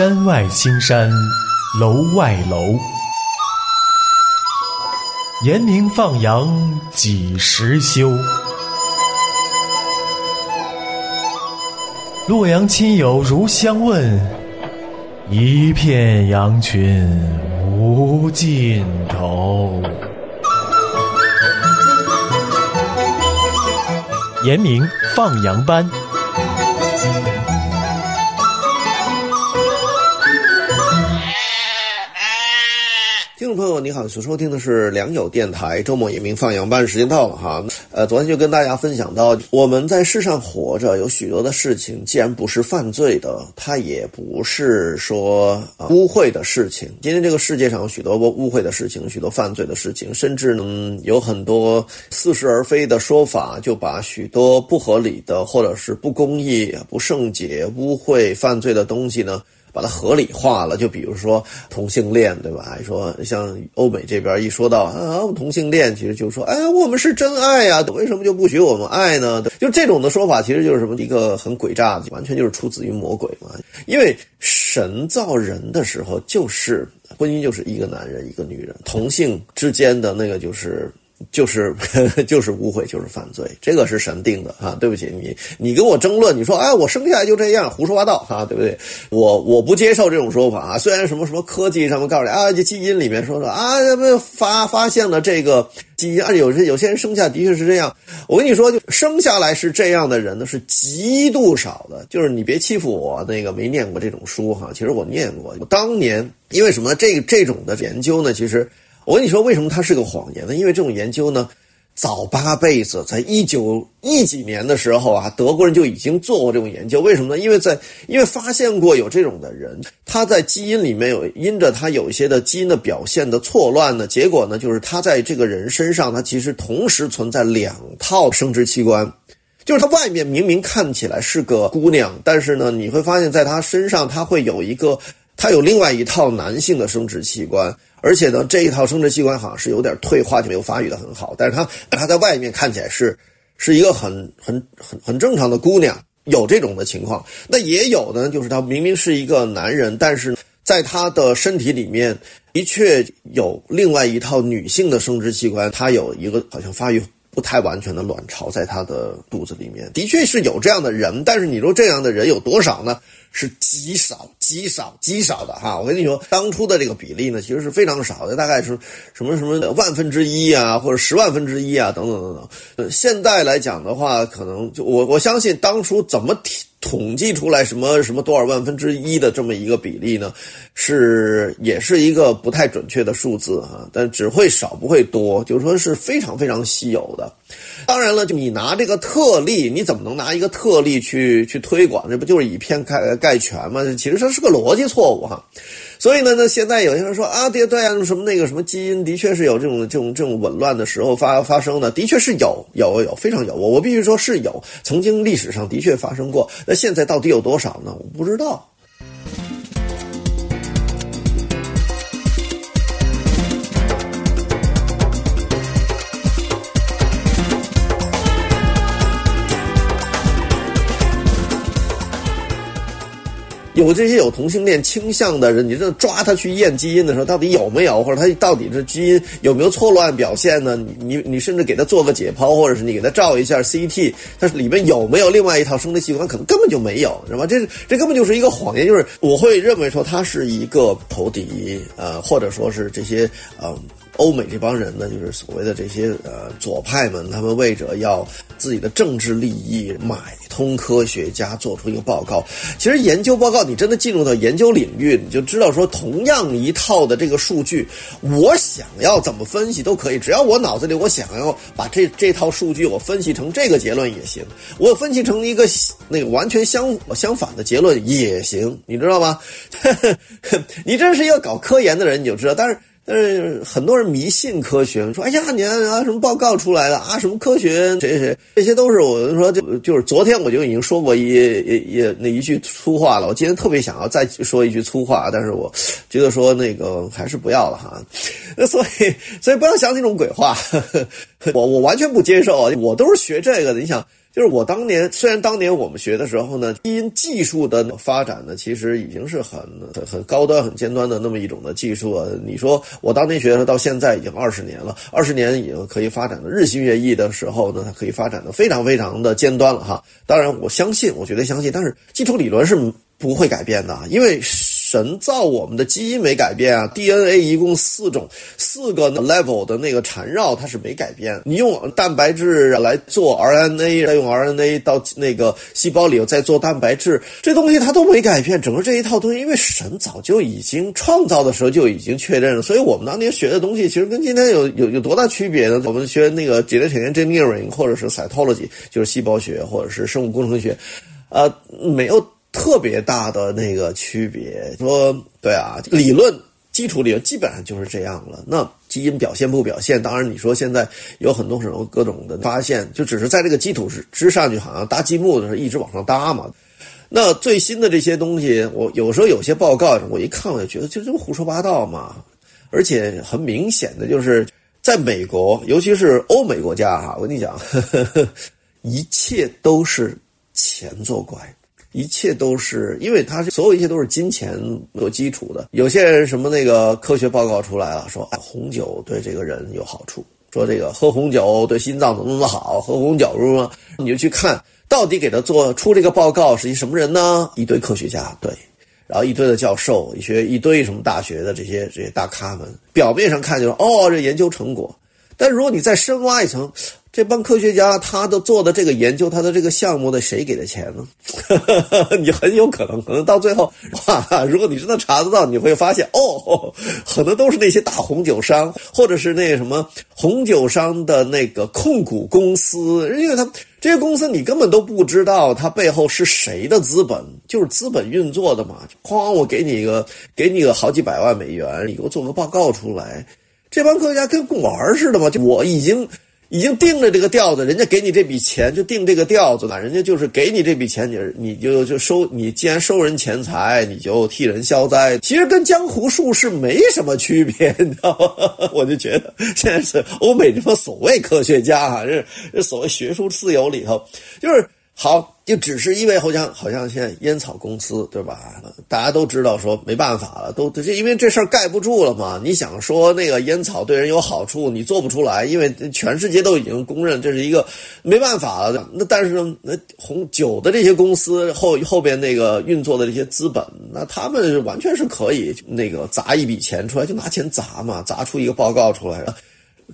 山外青山楼外楼，严明放羊几时休？洛阳亲友如相问，一片羊群无尽头。严明放羊班。你好，所收听的是良友电台周末野明放羊班，时间到了哈。呃，昨天就跟大家分享到，我们在世上活着，有许多的事情，既然不是犯罪的，它也不是说、污秽的事情。今天这个世界上有许多污秽的事情，许多犯罪的事情，甚至呢有很多似是而非的说法，就把许多不合理的，或者是不公义、不圣洁、污秽、犯罪的东西呢。把它合理化了，就比如说同性恋，对吧？还说像欧美这边一说到啊同性恋，其实就说哎，我们是真爱呀，为什么就不许我们爱呢？就这种的说法，其实就是什么一个很诡诈的，完全就是出自于魔鬼嘛。因为神造人的时候，就是婚姻就是一个男人一个女人，同性之间的那个就是。就是 就是污秽，就是犯罪，这个是神定的啊！对不起，你你跟我争论，你说哎，我生下来就这样，胡说八道啊，对不对？我我不接受这种说法啊！虽然什么什么科技上面告诉你啊，这基因里面说说啊，发发现了这个基因，啊，有些有些人生下的确是这样。我跟你说，就生下来是这样的人呢，是极度少的。就是你别欺负我，那个没念过这种书哈，其实我念过。我当年因为什么这这种的研究呢？其实。我跟你说，为什么它是个谎言呢？因为这种研究呢，早八辈子，在一九一几年的时候啊，德国人就已经做过这种研究。为什么呢？因为在因为发现过有这种的人，他在基因里面有因着他有一些的基因的表现的错乱呢，结果呢，就是他在这个人身上，他其实同时存在两套生殖器官，就是他外面明明看起来是个姑娘，但是呢，你会发现在他身上，他会有一个，他有另外一套男性的生殖器官。而且呢，这一套生殖器官好像是有点退化，就没有发育的很好。但是她她 在外面看起来是是一个很很很很正常的姑娘，有这种的情况。那也有的就是他明明是一个男人，但是在他的身体里面的确有另外一套女性的生殖器官，他有一个好像发育不太完全的卵巢在他的肚子里面，的确是有这样的人。但是你说这样的人有多少呢？是极少、极少、极少的哈！我跟你说，当初的这个比例呢，其实是非常少的，大概是什么什么万分之一啊，或者十万分之一啊，等等等等。现在来讲的话，可能就我我相信当初怎么统计出来什么什么多少万分之一的这么一个比例呢？是也是一个不太准确的数字哈，但只会少不会多，就是说是非常非常稀有的。当然了，就你拿这个特例，你怎么能拿一个特例去去推广？这不就是以偏概概全吗？其实这是个逻辑错误哈。所以呢，那现在有些人说啊，对对啊，什么那个什么基因的确是有这种这种这种紊乱的时候发发生的，的确是有有有非常有，我我必须说是有，曾经历史上的确发生过。那现在到底有多少呢？我不知道。有这些有同性恋倾向的人，你这抓他去验基因的时候，到底有没有，或者他到底是基因有没有错乱表现呢？你你甚至给他做个解剖，或者是你给他照一下 CT，它里面有没有另外一套生殖器官？可能根本就没有，是吧？这这根本就是一个谎言。就是我会认为说，他是一个投敌，呃，或者说是这些呃欧美这帮人呢，就是所谓的这些呃左派们，他们为着要自己的政治利益买通科学家，做出一个报告。其实研究报告，你真的进入到研究领域，你就知道说，同样一套的这个数据，我想要怎么分析都可以，只要我脑子里我想要把这这套数据我分析成这个结论也行，我分析成一个那个完全相相反的结论也行，你知道吗？你真是一个搞科研的人，你就知道，但是。但是很多人迷信科学，说：“哎呀，你看啊，什么报告出来了啊，什么科学谁谁，这些都是我说就就是昨天我就已经说过一 也也那一句粗话了。我今天特别想要再说一句粗话，但是我觉得说那个还是不要了哈。那所以所以不要想那种鬼话，我我完全不接受。我都是学这个的，你想就是我当年，虽然当年我们学的时候呢，基因技术的发展呢，其实已经是很很很高端、很尖端的那么一种的技术啊。你说我当年学的到现在已经二十年了，二十年已经可以发展的日新月异的时候呢，它可以发展的非常非常的尖端了哈。当然，我相信，我绝对相信，但是基础理论是不会改变的，因为。神造我们的基因没改变啊，DNA 一共四种四个 level 的那个缠绕它是没改变。你用蛋白质来做 RNA，再用 RNA 到那个细胞里再做蛋白质，这东西它都没改变。整个这一套东西，因为神早就已经创造的时候就已经确认了，所以我们当年学的东西其实跟今天有有有多大区别呢？我们学那个 genetic engineering 或者是 cytology，就是细胞学或者是生物工程学，呃，没有。特别大的那个区别，说对啊，理论基础理论基本上就是这样了。那基因表现不表现？当然，你说现在有很多什么各种的发现，就只是在这个基础之之上，就好像搭积木的时候一直往上搭嘛。那最新的这些东西，我有时候有些报告，我一看我就觉得就这么胡说八道嘛。而且很明显的就是，在美国，尤其是欧美国家哈，我跟你讲呵呵，一切都是钱作怪。一切都是因为它是所有一切都是金钱做基础的。有些人什么那个科学报告出来了，说红酒对这个人有好处，说这个喝红酒对心脏怎么怎么好，喝红酒是么，你就去看到底给他做出这个报告是一什么人呢？一堆科学家对，然后一堆的教授，一些一堆什么大学的这些这些大咖们，表面上看就是哦这研究成果，但如果你再深挖一层。这帮科学家，他的做的这个研究，他的这个项目的谁给的钱呢？你很有可能，可能到最后，哇！如果你真的查得到，你会发现，哦，可能都是那些大红酒商，或者是那什么红酒商的那个控股公司，因为他这些公司你根本都不知道他背后是谁的资本，就是资本运作的嘛。哐，我给你一个，给你个好几百万美元，你给我做个报告出来。这帮科学家跟供玩似的嘛，就我已经。已经定了这个调子，人家给你这笔钱就定这个调子了。人家就是给你这笔钱，你你就就收。你既然收人钱财，你就替人消灾。其实跟江湖术士没什么区别，你知道吗？我就觉得现在是欧美这帮所谓科学家啊，这这所谓学术自由里头，就是好。就只是因为好像好像现在烟草公司对吧？大家都知道说没办法了，都就因为这事儿盖不住了嘛。你想说那个烟草对人有好处，你做不出来，因为全世界都已经公认这是一个没办法了。那但是呢，那红酒的这些公司后后边那个运作的这些资本，那他们完全是可以那个砸一笔钱出来，就拿钱砸嘛，砸出一个报告出来，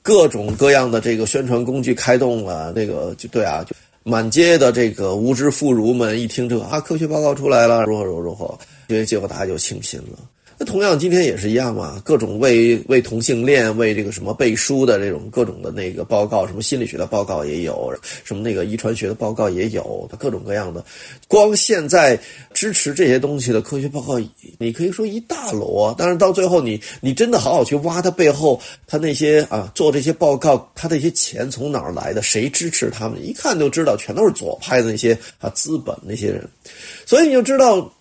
各种各样的这个宣传工具开动了，那个就对啊，就。满街的这个无知妇孺们一听这个啊，科学报告出来了，如何如何如何，因为结果大家就轻信了。那同样今天也是一样嘛，各种为为同性恋、为这个什么背书的这种各种的那个报告，什么心理学的报告也有，什么那个遗传学的报告也有，各种各样的。光现在支持这些东西的科学报告，你可以说一大摞。但是到最后，你你真的好好去挖它背后，他那些啊做这些报告，他的一些钱从哪儿来的？谁支持他们？一看就知道，全都是左派的那些啊资本那些人。所以你就知道。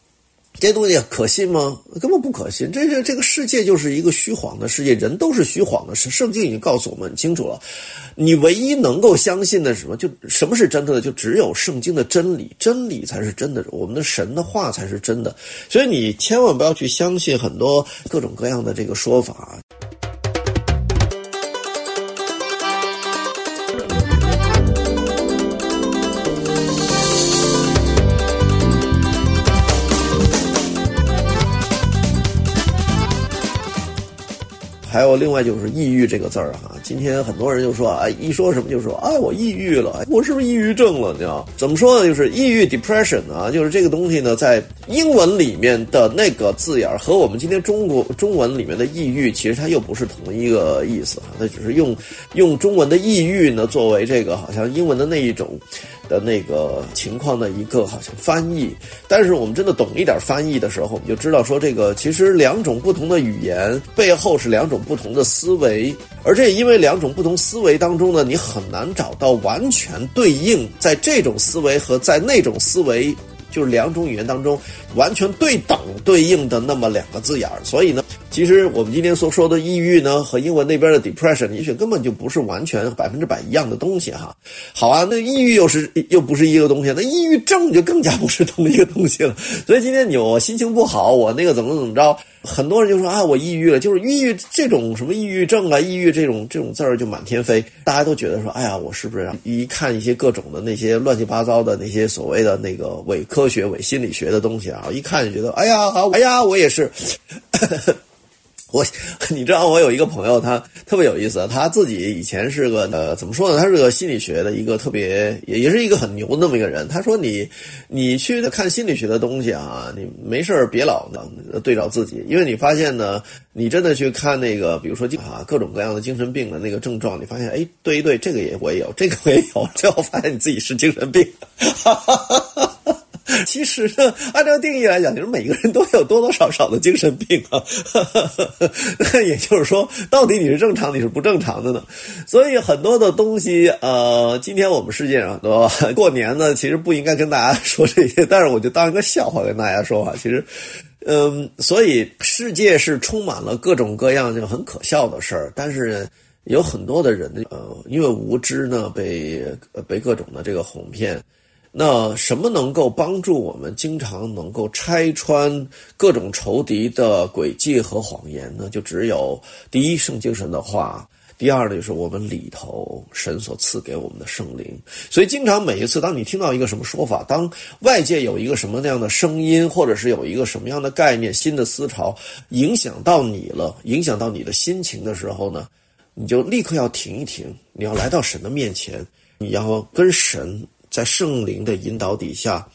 这东西可信吗？根本不可信。这个这个世界就是一个虚晃的世界，人都是虚晃的。圣经已经告诉我们很清楚了。你唯一能够相信的是什么？就什么是真的？就只有圣经的真理，真理才是真的。我们的神的话才是真的。所以你千万不要去相信很多各种各样的这个说法。还有另外就是抑郁这个字儿哈，今天很多人就说啊，一说什么就说啊，我抑郁了，我是不是抑郁症了？你知道怎么说呢？就是抑郁 （depression） 啊，就是这个东西呢，在英文里面的那个字眼儿和我们今天中国中文里面的抑郁，其实它又不是同一个意思哈，它只是用用中文的抑郁呢作为这个好像英文的那一种。的那个情况的一个好像翻译，但是我们真的懂一点翻译的时候，我们就知道说这个其实两种不同的语言背后是两种不同的思维，而这因为两种不同思维当中呢，你很难找到完全对应在这种思维和在那种思维就是两种语言当中完全对等对应的那么两个字眼儿，所以呢。其实我们今天所说的抑郁呢，和英文那边的 depression，也许根本就不是完全百分之百一样的东西哈。好啊，那抑郁又是又不是一个东西，那抑郁症就更加不是同一个东西了。所以今天你我心情不好，我那个怎么怎么着，很多人就说啊，我抑郁了，就是抑郁这种什么抑郁症啊，抑郁这种这种字儿就满天飞，大家都觉得说，哎呀，我是不是一看一些各种的那些乱七八糟的那些所谓的那个伪科学、伪心理学的东西啊，一看就觉得，哎呀，好，哎呀，我也是。我，你知道我有一个朋友，他特别有意思。他自己以前是个呃，怎么说呢？他是个心理学的一个特别，也也是一个很牛那么一个人。他说：“你，你去看心理学的东西啊，你没事别老呢对照自己，因为你发现呢，你真的去看那个，比如说啊，各种各样的精神病的那个症状，你发现，哎，对一对，这个也我也有，这个我也有，最后发现你自己是精神病。”哈哈哈哈。其实呢，按照定义来讲，就是每个人都有多多少少的精神病啊。那 也就是说，到底你是正常，你是不正常的呢？所以很多的东西，呃，今天我们世界上很多过年呢，其实不应该跟大家说这些，但是我就当一个笑话跟大家说啊。其实，嗯，所以世界是充满了各种各样就很可笑的事儿，但是有很多的人呢，呃，因为无知呢，被被各种的这个哄骗。那什么能够帮助我们经常能够拆穿各种仇敌的诡计和谎言呢？就只有第一圣经神的话，第二呢就是我们里头神所赐给我们的圣灵。所以，经常每一次当你听到一个什么说法，当外界有一个什么那样的声音，或者是有一个什么样的概念、新的思潮影响到你了，影响到你的心情的时候呢，你就立刻要停一停，你要来到神的面前，你要跟神。在圣灵的引导底下，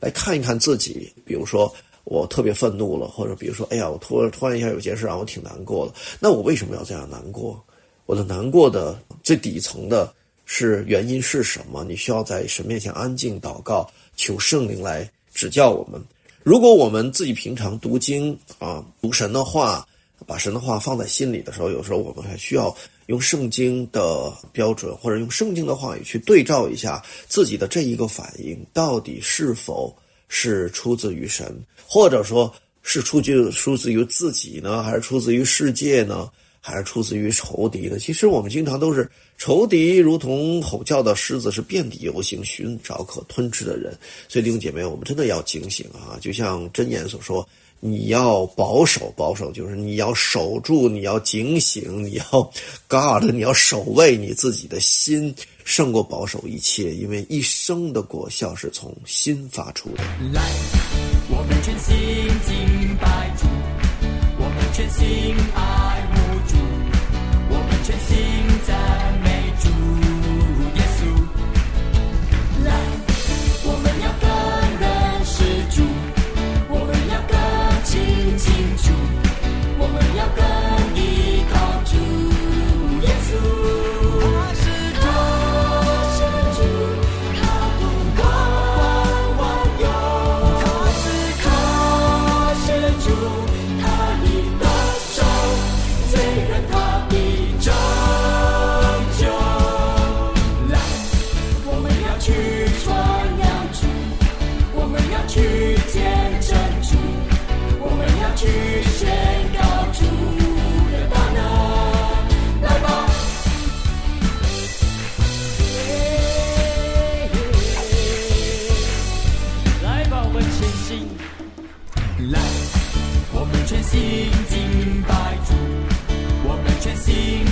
来看一看自己。比如说，我特别愤怒了，或者比如说，哎呀，我突然突然一下有件事让我挺难过的。那我为什么要这样难过？我的难过的最底层的是原因是什么？你需要在神面前安静祷告，求圣灵来指教我们。如果我们自己平常读经啊，读神的话，把神的话放在心里的时候，有时候我们还需要。用圣经的标准，或者用圣经的话语去对照一下自己的这一个反应，到底是否是出自于神，或者说是出自出自于自己呢，还是出自于世界呢，还是出自于仇敌呢？其实我们经常都是仇敌，如同吼叫的狮子，是遍地游行，寻找可吞吃的人。所以弟兄姐妹，我们真的要警醒啊！就像箴言所说。你要保守，保守就是你要守住，你要警醒，你要 God，你要守卫你自己的心，胜过保守一切，因为一生的果效是从心发出的。来，我们全心敬拜主，我们全心爱。心经百出我们全心